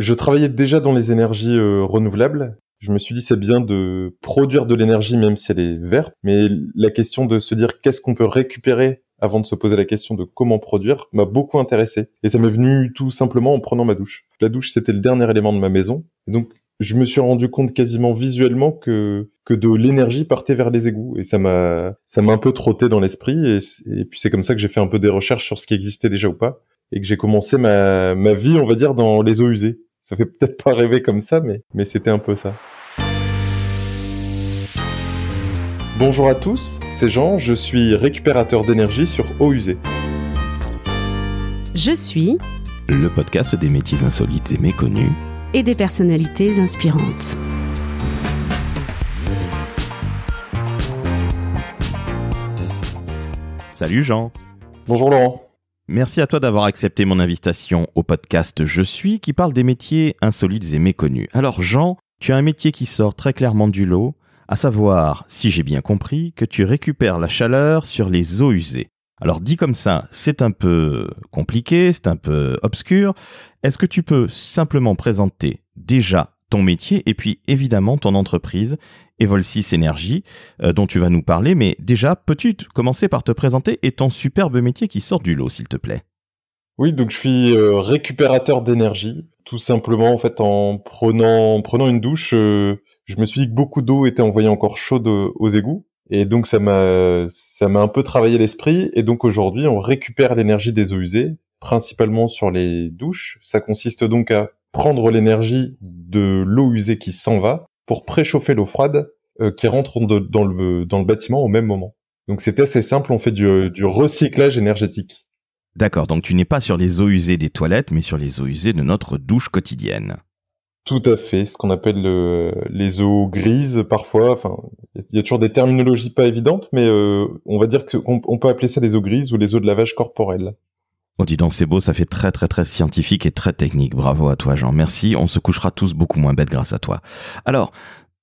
Je travaillais déjà dans les énergies euh, renouvelables. Je me suis dit c'est bien de produire de l'énergie même si elle est verte, mais la question de se dire qu'est-ce qu'on peut récupérer avant de se poser la question de comment produire m'a beaucoup intéressé. Et ça m'est venu tout simplement en prenant ma douche. La douche c'était le dernier élément de ma maison. Et donc je me suis rendu compte quasiment visuellement que que de l'énergie partait vers les égouts et ça m'a ça m'a un peu trotté dans l'esprit et, et puis c'est comme ça que j'ai fait un peu des recherches sur ce qui existait déjà ou pas et que j'ai commencé ma ma vie on va dire dans les eaux usées ça fait peut-être pas rêver comme ça, mais, mais c'était un peu ça. Bonjour à tous, c'est Jean, je suis récupérateur d'énergie sur eau usée. Je suis le podcast des métiers insolites et méconnus et des personnalités inspirantes. Salut Jean. Bonjour Laurent. Merci à toi d'avoir accepté mon invitation au podcast Je suis qui parle des métiers insolites et méconnus. Alors Jean, tu as un métier qui sort très clairement du lot, à savoir, si j'ai bien compris, que tu récupères la chaleur sur les eaux usées. Alors dit comme ça, c'est un peu compliqué, c'est un peu obscur. Est-ce que tu peux simplement présenter déjà ton métier et puis évidemment ton entreprise Evol6 Énergie euh, dont tu vas nous parler. Mais déjà, peux-tu commencer par te présenter et ton superbe métier qui sort du lot, s'il te plaît? Oui, donc je suis euh, récupérateur d'énergie. Tout simplement, en fait, en prenant, prenant une douche, euh, je me suis dit que beaucoup d'eau était envoyée encore chaude aux égouts. Et donc ça m'a ça m'a un peu travaillé l'esprit. Et donc aujourd'hui, on récupère l'énergie des eaux usées, principalement sur les douches. Ça consiste donc à prendre l'énergie de l'eau usée qui s'en va pour préchauffer l'eau froide euh, qui rentre dans, le, dans le bâtiment au même moment. Donc c'est assez simple, on fait du, du recyclage énergétique. D'accord, donc tu n'es pas sur les eaux usées des toilettes, mais sur les eaux usées de notre douche quotidienne. Tout à fait, ce qu'on appelle les eaux grises parfois. Enfin, il y a toujours des terminologies pas évidentes, mais euh, on va dire qu'on on peut appeler ça les eaux grises ou les eaux de lavage corporel. Oh dis donc, c'est beau, ça fait très très très scientifique et très technique. Bravo à toi Jean, merci. On se couchera tous beaucoup moins bêtes grâce à toi. Alors,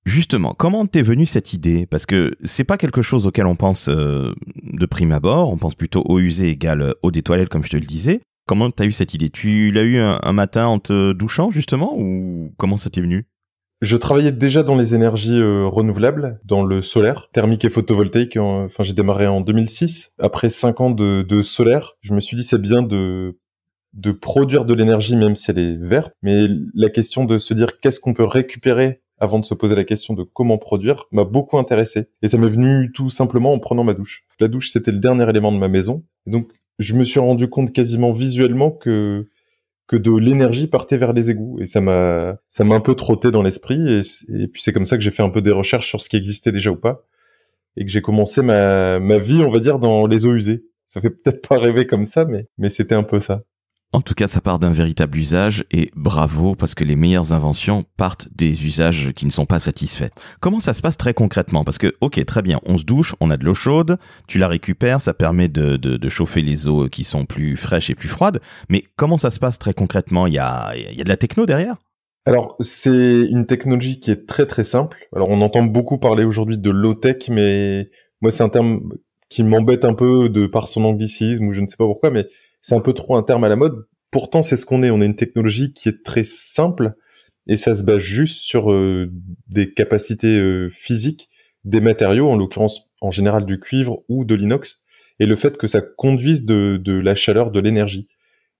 justement, comment t'es venue cette idée? Parce que c'est pas quelque chose auquel on pense euh, de prime abord, on pense plutôt eau usée égale eau des toilettes comme je te le disais. Comment t'as eu cette idée? Tu l'as eu un, un matin en te douchant justement ou comment ça t'est venu? Je travaillais déjà dans les énergies euh, renouvelables, dans le solaire, thermique et photovoltaïque. Enfin, j'ai démarré en 2006. Après cinq ans de, solaire, je me suis dit c'est bien de de produire de l'énergie même si elle est verte. Mais la question de se dire qu'est-ce qu'on peut récupérer avant de se poser la question de comment produire m'a beaucoup intéressé. Et ça m'est venu tout simplement en prenant ma douche. La douche, c'était le dernier élément de ma maison. Et donc, je me suis rendu compte quasiment visuellement que que de l'énergie partait vers les égouts. Et ça m'a ça m'a un peu trotté dans l'esprit. Et, puis c'est comme ça que j'ai fait un peu des recherches sur ce qui existait déjà ou pas. Et que j'ai commencé ma ma vie on va dire dans les eaux usées. Ça fait peut-être pas rêver comme ça mais mais c'était un peu ça en tout cas, ça part d'un véritable usage et bravo parce que les meilleures inventions partent des usages qui ne sont pas satisfaits. Comment ça se passe très concrètement? Parce que, ok, très bien, on se douche, on a de l'eau chaude, tu la récupères, ça permet de, de, chauffer les eaux qui sont plus fraîches et plus froides. Mais comment ça se passe très concrètement? Il y a, il y a de la techno derrière? Alors, c'est une technologie qui est très très simple. Alors, on entend beaucoup parler aujourd'hui de low-tech, mais moi, c'est un terme qui m'embête un peu de par son anglicisme ou je ne sais pas pourquoi, mais c'est un peu trop un terme à la mode. Pourtant, c'est ce qu'on est. On est une technologie qui est très simple et ça se base juste sur euh, des capacités euh, physiques, des matériaux, en l'occurrence en général du cuivre ou de l'inox, et le fait que ça conduise de, de la chaleur, de l'énergie.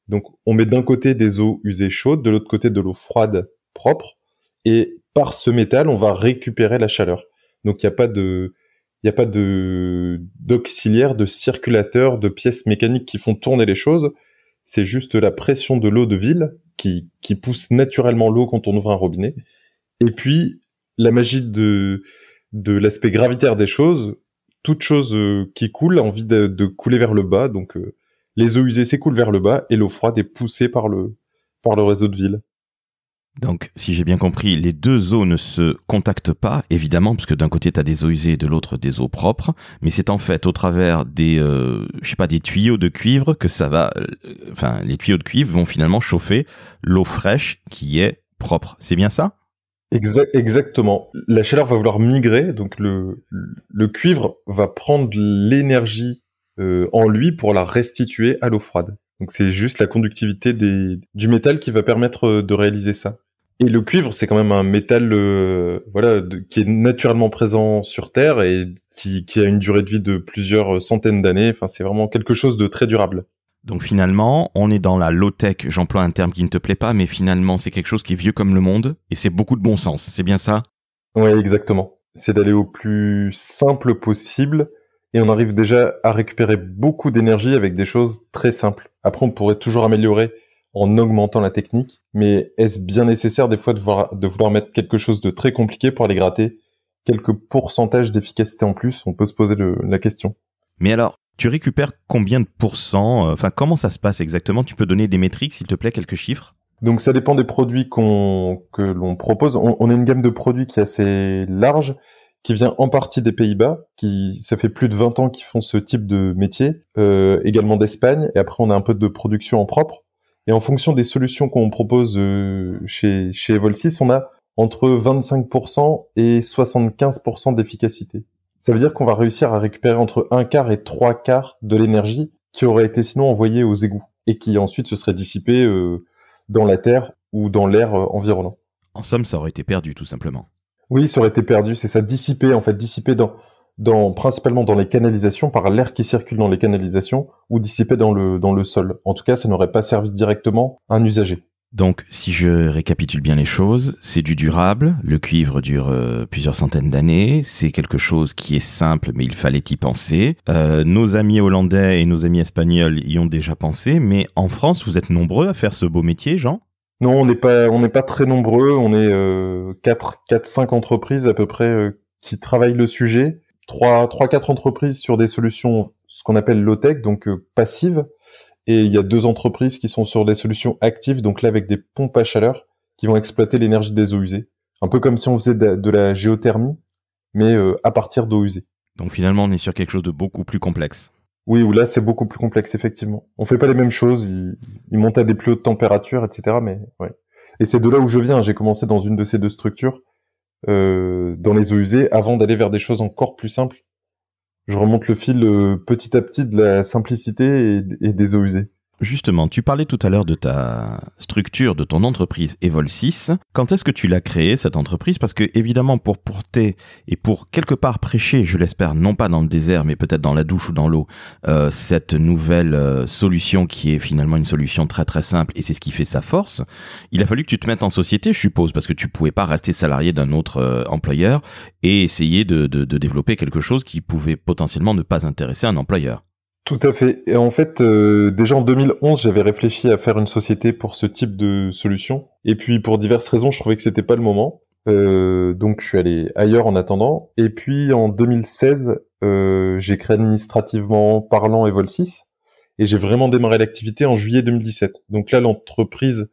Donc, on met d'un côté des eaux usées chaudes, de l'autre côté de l'eau froide propre, et par ce métal, on va récupérer la chaleur. Donc, il n'y a pas de, il n'y a pas de d'auxiliaire, de circulateur, de pièces mécaniques qui font tourner les choses. C'est juste la pression de l'eau de ville qui, qui pousse naturellement l'eau quand on ouvre un robinet. Et puis, la magie de, de l'aspect gravitaire des choses, toute chose euh, qui coule a envie de, de couler vers le bas. Donc, euh, les eaux usées s'écoulent vers le bas et l'eau froide est poussée par le, par le réseau de ville. Donc, si j'ai bien compris, les deux eaux ne se contactent pas, évidemment, puisque d'un côté tu as des eaux usées et de l'autre des eaux propres, mais c'est en fait au travers des, euh, je sais pas, des tuyaux de cuivre que ça va, euh, enfin, les tuyaux de cuivre vont finalement chauffer l'eau fraîche qui est propre. C'est bien ça? Exactement. La chaleur va vouloir migrer, donc le, cuivre va prendre l'énergie euh, en lui pour la restituer à l'eau froide. Donc c'est juste la conductivité du métal qui va permettre de réaliser ça. Et le cuivre, c'est quand même un métal, euh, voilà, qui est naturellement présent sur Terre et qui, qui a une durée de vie de plusieurs centaines d'années. Enfin, c'est vraiment quelque chose de très durable. Donc finalement, on est dans la low-tech, j'emploie un terme qui ne te plaît pas, mais finalement c'est quelque chose qui est vieux comme le monde, et c'est beaucoup de bon sens, c'est bien ça? Oui, exactement. C'est d'aller au plus simple possible, et on arrive déjà à récupérer beaucoup d'énergie avec des choses très simples. Après, on pourrait toujours améliorer en augmentant la technique, mais est-ce bien nécessaire des fois de, de vouloir mettre quelque chose de très compliqué pour aller gratter quelques pourcentages d'efficacité en plus? On peut se poser la question. Mais alors, tu récupères combien de pourcents euh, Enfin, comment ça se passe exactement? Tu peux donner des métriques, s'il te plaît, quelques chiffres? Donc, ça dépend des produits qu'on que l'on propose. On, a une gamme de produits qui est assez large, qui vient en partie des Pays-Bas, qui ça fait plus de 20 ans qu'ils font ce type de métier, euh, également d'Espagne. Et après, on a un peu de production en propre. Et en fonction des solutions qu'on propose euh, chez chez Evolsys, on a entre 25% et 75% d'efficacité. Ça veut dire qu'on va réussir à récupérer entre un quart et trois quarts de l'énergie qui aurait été sinon envoyée aux égouts et qui ensuite se serait dissipée euh, dans la terre ou dans l'air euh, environnant. En somme, ça aurait été perdu tout simplement. Oui, ça aurait été perdu, c'est ça, dissipé en fait, dissipé dans, dans principalement dans les canalisations par l'air qui circule dans les canalisations ou dissipé dans le dans le sol. En tout cas, ça n'aurait pas servi directement à un usager. Donc, si je récapitule bien les choses, c'est du durable. Le cuivre dure euh, plusieurs centaines d'années. C'est quelque chose qui est simple, mais il fallait y penser. Euh, nos amis hollandais et nos amis espagnols y ont déjà pensé. Mais en France, vous êtes nombreux à faire ce beau métier, Jean? Non, on n'est pas, on n'est pas très nombreux. On est euh, 4, 4, 5 entreprises à peu près euh, qui travaillent le sujet. 3, 3, 4 entreprises sur des solutions, ce qu'on appelle low-tech, donc passives et il y a deux entreprises qui sont sur des solutions actives, donc là avec des pompes à chaleur qui vont exploiter l'énergie des eaux usées. Un peu comme si on faisait de, la géothermie, mais euh, à partir d'eau usées. Donc finalement, on est sur quelque chose de beaucoup plus complexe. Oui, ou là c'est beaucoup plus complexe effectivement. On fait pas les mêmes choses, ils, ils montent à des plus hautes températures, etc. Mais ouais. Et c'est de là où je viens. J'ai commencé dans une de ces deux structures, euh, dans les eaux usées, avant d'aller vers des choses encore plus simples je remonte le fil euh, petit à petit de la simplicité et, des eaux usées. Justement, tu parlais tout à l'heure de ta structure, de ton entreprise Evol 6. Quand est-ce que tu l'as créée, cette entreprise? Parce que, évidemment, pour porter et pour quelque part prêcher, je l'espère, non pas dans le désert, mais peut-être dans la douche ou dans l'eau, euh, cette nouvelle euh, solution qui est finalement une solution très très simple et c'est ce qui fait sa force, il a fallu que tu te mettes en société, je suppose, parce que tu pouvais pas rester salarié d'un autre euh, employeur et essayer de, de, de développer quelque chose qui pouvait potentiellement ne pas intéresser un employeur. Tout à fait. Et en fait, euh, déjà en 2011, j'avais réfléchi à faire une société pour ce type de solution. Et puis, pour diverses raisons, je trouvais que c'était pas le moment. Euh, donc, je suis allé ailleurs en attendant. Et puis, en 2016, euh, j'ai créé administrativement parlant Evol 6. Et j'ai vraiment démarré l'activité en juillet 2017. Donc là, l'entreprise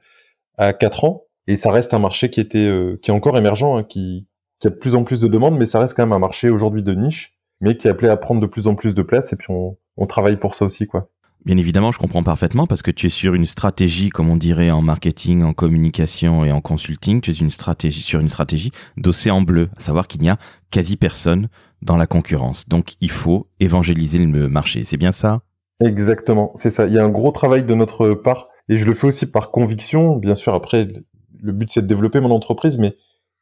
a 4 ans. Et ça reste un marché qui était, qui est encore émergent, hein, qui, qui a de plus en plus de demandes, mais ça reste quand même un marché aujourd'hui de niche, mais qui est appelé à prendre de plus en plus de place. Et puis, on, on travaille pour ça aussi, quoi. Bien évidemment, je comprends parfaitement parce que tu es sur une stratégie, comme on dirait en marketing, en communication et en consulting, tu es une stratégie, sur une stratégie d'océan bleu, à savoir qu'il n'y a quasi personne dans la concurrence. Donc, il faut évangéliser le marché. C'est bien ça? Exactement. C'est ça. Il y a un gros travail de notre part et je le fais aussi par conviction. Bien sûr, après, le but c'est de développer mon entreprise, mais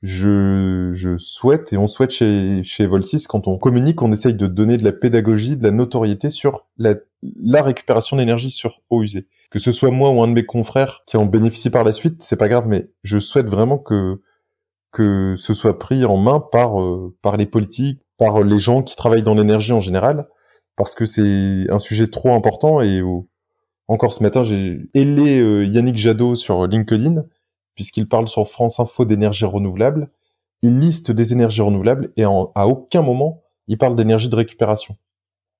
je, je souhaite et on souhaite chez, chez Volsys, quand on communique, on essaye de donner de la pédagogie, de la notoriété sur la, la récupération d'énergie sur eau usée. Que ce soit moi ou un de mes confrères qui en bénéficie par la suite, c'est pas grave, mais je souhaite vraiment que que ce soit pris en main par euh, par les politiques, par les gens qui travaillent dans l'énergie en général, parce que c'est un sujet trop important et encore ce matin j'ai ailé euh, Yannick Jadot sur LinkedIn puisqu'il parle sur France Info d'énergie renouvelable. Il liste des énergies renouvelables et à aucun moment il parle d'énergie de récupération.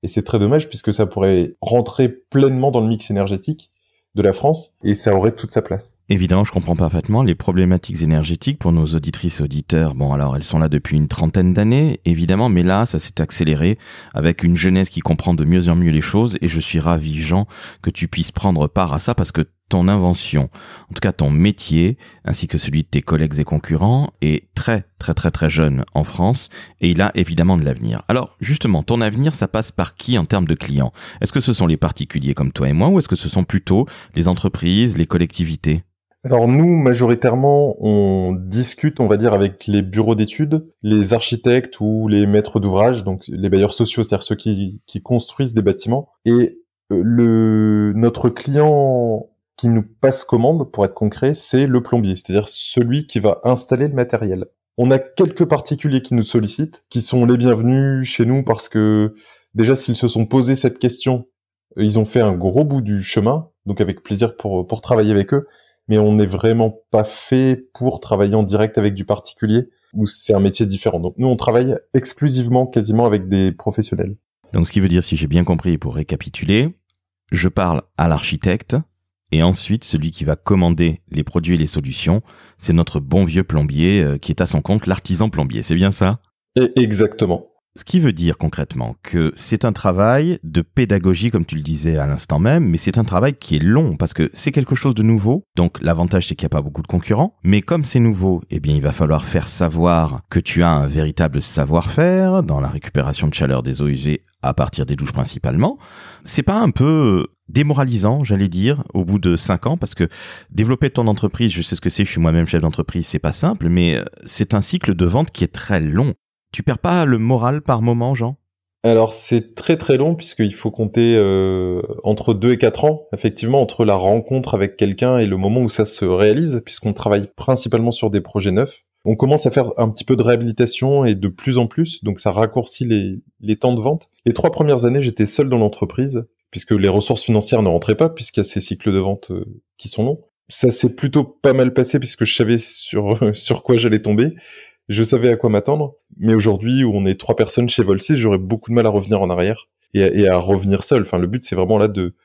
Et c'est très dommage puisque ça pourrait rentrer pleinement dans le mix énergétique de la France et ça aurait toute sa place. Évidemment, je comprends parfaitement les problématiques énergétiques pour nos auditrices auditeurs. Bon, alors elles sont là depuis une trentaine d'années, évidemment, mais là, ça s'est accéléré avec une jeunesse qui comprend de mieux en mieux les choses et je suis ravi, Jean, que tu puisses prendre part à ça parce que ton invention, en tout cas ton métier, ainsi que celui de tes collègues et concurrents, est très très très très jeune en France et il a évidemment de l'avenir. Alors justement, ton avenir, ça passe par qui en termes de clients? Est-ce que ce sont les particuliers comme toi et moi ou est-ce que ce sont plutôt les entreprises, les collectivités? Alors nous, majoritairement, on discute, on va dire, avec les bureaux d'études, les architectes ou les maîtres d'ouvrage, donc les bailleurs sociaux, c'est-à-dire ceux qui, qui, construisent des bâtiments. Et euh, le notre client qui nous passe commande, pour être concret, c'est le plombier, c'est-à-dire celui qui va installer le matériel. On a quelques particuliers qui nous sollicitent, qui sont les bienvenus chez nous parce que déjà s'ils se sont posé cette question, ils ont fait un gros bout du chemin, donc avec plaisir pour, pour travailler avec eux mais on n'est vraiment pas fait pour travailler en direct avec du particulier, où c'est un métier différent. Donc nous, on travaille exclusivement, quasiment avec des professionnels. Donc ce qui veut dire, si j'ai bien compris, pour récapituler, je parle à l'architecte, et ensuite, celui qui va commander les produits et les solutions, c'est notre bon vieux plombier euh, qui est à son compte, l'artisan plombier. C'est bien ça? Exactement. Ce qui veut dire concrètement que c'est un travail de pédagogie, comme tu le disais à l'instant même, mais c'est un travail qui est long parce que c'est quelque chose de nouveau. Donc l'avantage c'est qu'il n'y a pas beaucoup de concurrents. Mais comme c'est nouveau, eh bien il va falloir faire savoir que tu as un véritable savoir-faire dans la récupération de chaleur des eaux usées à partir des douches principalement. C'est pas un peu démoralisant, j'allais dire, au bout de cinq ans, parce que développer ton entreprise, je sais ce que c'est, je suis moi-même chef d'entreprise, c'est pas simple, mais euh, c'est un cycle de vente qui est très long. Tu perds pas le moral par moment, Jean? Alors c'est très très long puisqu'il faut compter euh, entre 2 et 4 ans, effectivement, entre la rencontre avec quelqu'un et le moment où ça se réalise, puisqu'on travaille principalement sur des projets neufs. On commence à faire un petit peu de réhabilitation et de plus en plus, donc ça raccourcit les, les temps de vente. Les trois premières années, j'étais seul dans l'entreprise, puisque les ressources financières ne rentraient pas, puisqu'il y a ces cycles de vente euh, qui sont longs. Ça s'est plutôt pas mal passé puisque je savais sur, sur quoi j'allais tomber je savais à quoi m'attendre. Mais aujourd'hui, où on est trois personnes chez Vol6, j'aurais beaucoup de mal à revenir en arrière et à, revenir seul. Enfin, le but, c'est vraiment là de,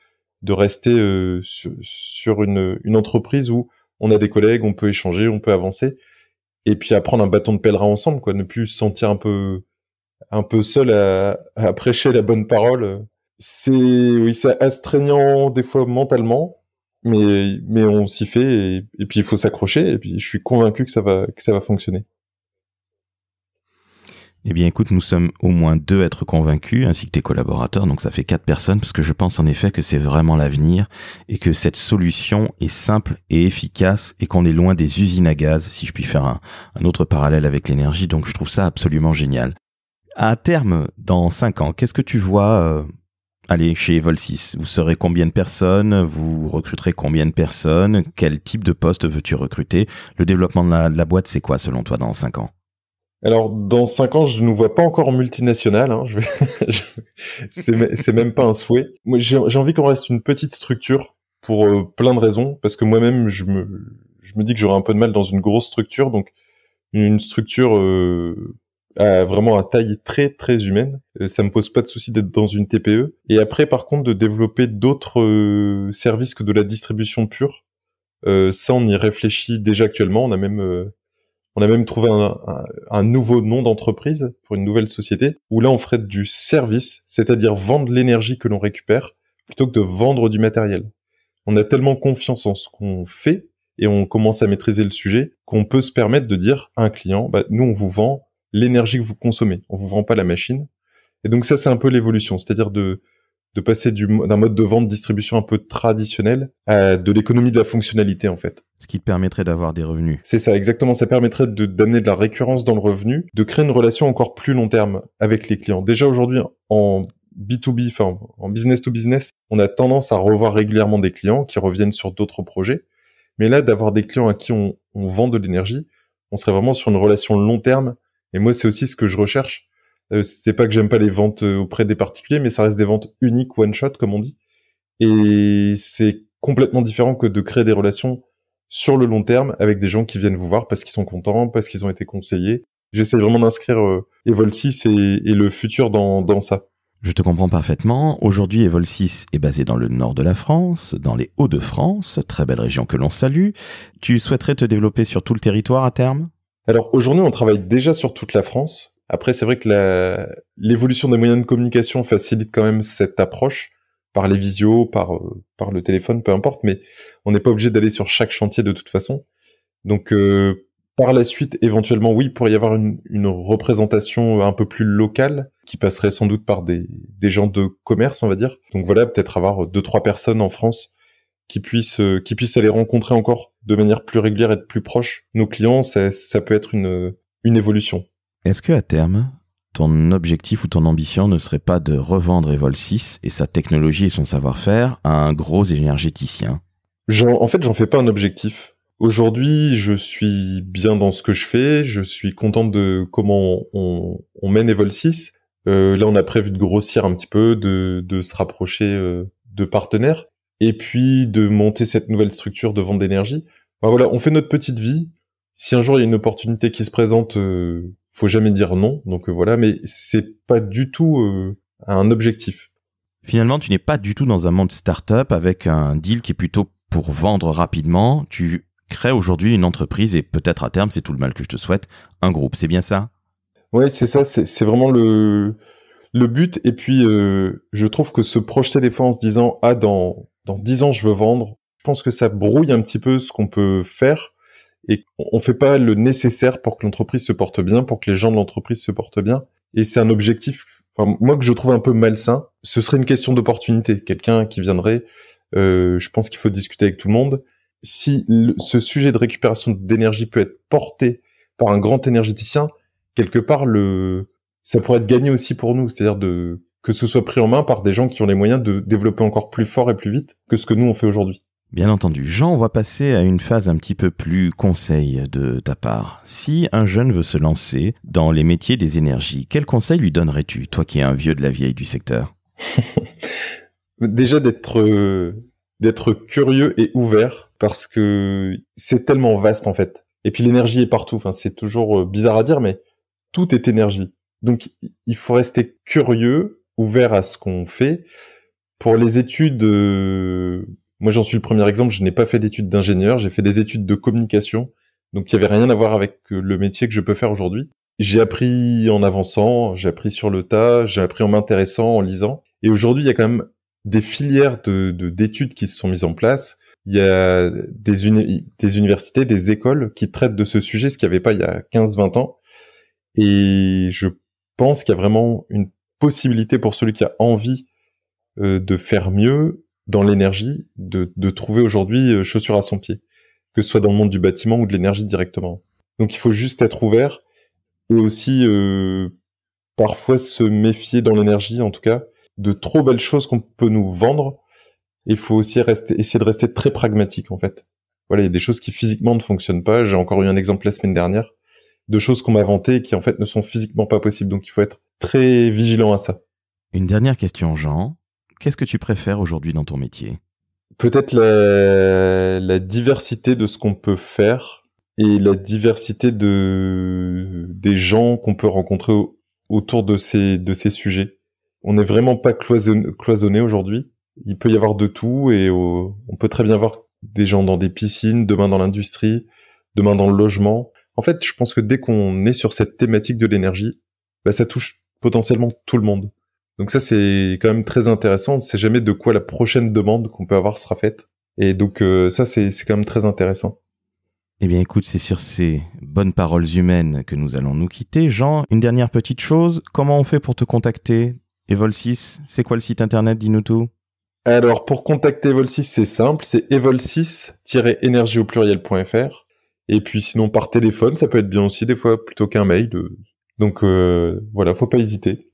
de rester euh, sur, une, une entreprise où on a des collègues, on peut échanger, on peut avancer, et puis apprendre un bâton de pèlerin ensemble, quoi. Ne plus se sentir un peu un peu seul à, à prêcher la bonne parole. C'est oui, c'est astreignant des fois mentalement, mais mais on s'y fait et, puis il faut s'accrocher. Et puis je suis convaincu que ça va que ça va fonctionner. Eh bien, écoute, nous sommes au moins deux à être convaincus, ainsi que tes collaborateurs, donc ça fait quatre personnes, parce que je pense en effet que c'est vraiment l'avenir et que cette solution est simple et efficace et qu'on est loin des usines à gaz, si je puis faire un, autre parallèle avec l'énergie, donc je trouve ça absolument génial. À terme, dans cinq ans, qu'est-ce que tu vois euh, aller chez Vol6 Vous serez combien de personnes? Vous recruterez combien de personnes? Quel type de poste veux-tu recruter? Le développement de la, boîte, c'est quoi selon toi dans cinq ans? Alors, dans cinq ans, je ne nous vois pas encore en multinational. Hein. C'est même pas un souhait. J'ai envie qu'on reste une petite structure pour euh, plein de raisons, parce que moi-même, je me, je me dis que j'aurais un peu de mal dans une grosse structure, donc une structure euh, à vraiment à taille très très humaine. Euh, ça me pose pas de souci d'être dans une TPE. Et après, par contre, de développer d'autres euh, services que de la distribution pure, ça, on y réfléchit déjà actuellement. On a même on a même trouvé un, nouveau nom d'entreprise pour une nouvelle société où là on ferait du service, c'est-à-dire vendre l'énergie que l'on récupère plutôt que de vendre du matériel. On a tellement confiance en ce qu'on fait et on commence à maîtriser le sujet qu'on peut se permettre de dire à un client, bah, nous on vous vend l'énergie que vous consommez, on vous vend pas la machine. Et donc ça c'est un peu l'évolution, c'est-à-dire de de passer d'un mode de vente distribution un peu traditionnel à de l'économie de la fonctionnalité en fait. Ce qui te permettrait d'avoir des revenus. C'est ça, exactement. Ça permettrait de d'amener de la récurrence dans le revenu, de créer une relation encore plus long terme avec les clients. Déjà aujourd'hui en B2B, enfin en business to business, on a tendance à revoir régulièrement des clients qui reviennent sur d'autres projets. Mais là, d'avoir des clients à qui on, on vend de l'énergie, on serait vraiment sur une relation long terme. Et moi, c'est aussi ce que je recherche euh, c'est pas que j'aime pas les ventes euh, auprès des particuliers, mais ça reste des ventes uniques, one shot, comme on dit. Et c'est complètement différent que de créer des relations sur le long terme avec des gens qui viennent vous voir parce qu'ils sont contents, parce qu'ils ont été conseillés. J'essaie vraiment d'inscrire euh, Evol 6 et, et, le futur dans, dans ça. Je te comprends parfaitement. Aujourd'hui, Evol 6 est basé dans le nord de la France, dans les Hauts-de-France, très belle région que l'on salue. Tu souhaiterais te développer sur tout le territoire à terme? Alors aujourd'hui, on travaille déjà sur toute la France. Après, c'est vrai que l'évolution des moyens de communication facilite quand même cette approche. par les visios, par euh, par le téléphone, peu importe, mais on n'est pas obligé d'aller sur chaque chantier de toute façon. Donc euh, par la suite, éventuellement, oui, il pourrait y avoir une, représentation un peu plus locale qui passerait sans doute par des, gens de commerce, on va dire. Donc voilà, peut-être avoir deux trois personnes en France qui puissent euh, qui puissent aller rencontrer encore de manière plus régulière et plus proche nos clients. Ça, ça peut être une une évolution. Est-ce que à terme, ton objectif ou ton ambition ne serait pas de revendre Evol 6 et sa technologie et son savoir-faire à un gros énergéticien? En fait, j'en fais pas un objectif. Aujourd'hui, je suis bien dans ce que je fais. Je suis content de comment on, on mène Evol 6. Euh, là, on a prévu de grossir un petit peu, de, de se rapprocher euh, de partenaires, et puis de monter cette nouvelle structure de vente d'énergie. voilà, on fait notre petite vie. Si un jour il y a une opportunité qui se présente, euh, faut jamais dire non. Donc euh, voilà, mais c'est pas du tout euh, un objectif. Finalement, tu n'es pas du tout dans un monde startup avec un deal qui est plutôt pour vendre rapidement. Tu crées aujourd'hui une entreprise et peut-être à terme, c'est tout le mal que je te souhaite, un groupe. C'est bien ça? Ouais, c'est ça. C'est vraiment le le but. Et puis, euh, je trouve que se projeter des fois en se disant ah dans dans dix ans je veux vendre, je pense que ça brouille un petit peu ce qu'on peut faire et on fait pas le nécessaire pour que l'entreprise se porte bien, pour que les gens de l'entreprise se portent bien. Et c'est un objectif, moi que je trouve un peu malsain. Ce serait une question d'opportunité. Quelqu'un qui viendrait, euh, je pense qu'il faut discuter avec tout le monde. Si ce sujet de récupération d'énergie peut être porté par un grand énergéticien, quelque part le, ça pourrait être gagné aussi pour nous, c'est-à-dire de que ce soit pris en main par des gens qui ont les moyens de développer encore plus fort et plus vite que ce que nous on fait aujourd'hui. Bien entendu. Jean, on va passer à une phase un petit peu plus conseil de ta part. Si un jeune veut se lancer dans les métiers des énergies, quel conseil lui donnerais-tu, toi qui es un vieux de la vieille du secteur? Déjà d'être d'être curieux et ouvert parce que c'est tellement vaste en fait. Et puis l'énergie est partout. Enfin, c'est toujours euh, bizarre à dire, mais tout est énergie. Donc il faut rester curieux, ouvert à ce qu'on fait. Pour les études, euh, moi, j'en suis le premier exemple. Je n'ai pas fait d'études d'ingénieur. J'ai fait des études de communication. Donc, il n'y avait rien à voir avec euh, le métier que je peux faire aujourd'hui. J'ai appris en avançant, j'ai appris sur le tas, j'ai appris en m'intéressant, en lisant. Et aujourd'hui, il y a quand même des filières de, d'études qui se sont mises en place. Il y a des, des universités, des écoles qui traitent de ce sujet, ce qu'il n'y avait pas il y a 15-20 ans. Et je pense qu'il y a vraiment une possibilité pour celui qui a envie euh, de faire mieux dans l'énergie de, de trouver aujourd'hui euh, chaussure à son pied, que ce soit dans le monde du bâtiment ou de l'énergie directement. Donc il faut juste être ouvert et aussi euh, parfois se méfier dans l'énergie, en tout cas, de trop belles choses qu'on peut nous vendre. Il faut aussi rester, essayer de rester très pragmatique en fait. Voilà, il y a des choses qui physiquement ne fonctionnent pas. J'ai encore eu un exemple la semaine dernière de choses qu'on m'a inventées et qui en fait ne sont physiquement pas possibles. Donc il faut être très vigilant à ça. Une dernière question, Jean. Qu'est-ce que tu préfères aujourd'hui dans ton métier? Peut-être la, diversité de ce qu'on peut faire et la diversité de des gens qu'on peut rencontrer autour de ces de ces sujets. On n'est vraiment pas cloisonné, aujourd'hui. Il peut y avoir de tout et on peut très bien voir des gens dans des piscines, demain dans l'industrie, demain dans le logement. En fait, je pense que dès qu'on est sur cette thématique de l'énergie, bah, ça touche potentiellement tout le monde. Donc ça, c'est quand même très intéressant. On ne sait jamais de quoi la prochaine demande qu'on peut avoir sera faite. Et donc euh, ça, c'est quand même très intéressant. Eh bien écoute, c'est sur ces bonnes paroles humaines que nous allons nous quitter. Jean, une dernière petite chose. Comment on fait pour te contacter? Evol6, c'est quoi le site internet? Dis-nous tout. Alors pour contacter Evol6, c'est simple. C'est evol6-énergie au pluriel.fr. Et puis sinon par téléphone, ça peut être bien aussi des fois plutôt qu'un mail. Donc euh, voilà, faut pas hésiter.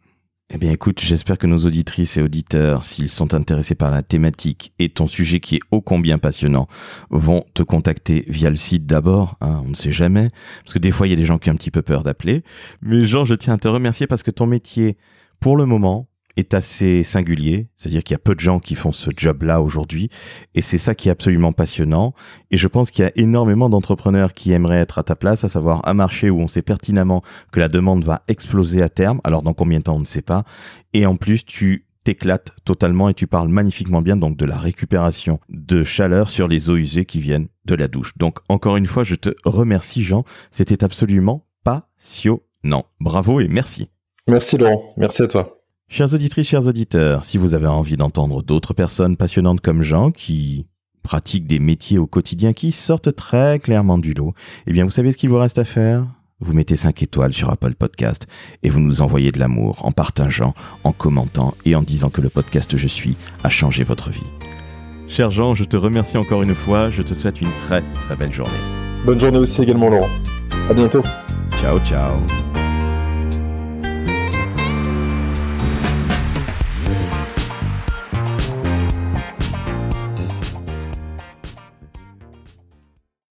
Eh bien écoute, j'espère que nos auditrices et auditeurs, s'ils sont intéressés par la thématique et ton sujet qui est ô combien passionnant, vont te contacter via le site d'abord, hein, on ne sait jamais, parce que des fois il y a des gens qui ont un petit peu peur d'appeler. Mais Jean, je tiens à te remercier parce que ton métier, pour le moment, est assez singulier, c'est-à-dire qu'il y a peu de gens qui font ce job-là aujourd'hui, et c'est ça qui est absolument passionnant. Et je pense qu'il y a énormément d'entrepreneurs qui aimeraient être à ta place, à savoir un marché où on sait pertinemment que la demande va exploser à terme. Alors dans combien de temps on ne sait pas. Et en plus, tu t'éclates totalement et tu parles magnifiquement bien donc de la récupération de chaleur sur les eaux usées qui viennent de la douche. Donc encore une fois, je te remercie Jean, c'était absolument passionnant. Bravo et merci. Merci Laurent, merci à toi. Chères auditrices, chers auditeurs, si vous avez envie d'entendre d'autres personnes passionnantes comme Jean qui pratiquent des métiers au quotidien qui sortent très clairement du lot, eh bien vous savez ce qu'il vous reste à faire? Vous mettez 5 étoiles sur Apple Podcast et vous nous envoyez de l'amour en partageant, en commentant et en disant que le podcast Je suis a changé votre vie. Cher Jean, je te remercie encore une fois, je te souhaite une très très belle journée. Bonne journée aussi également Laurent. À bientôt. Ciao ciao.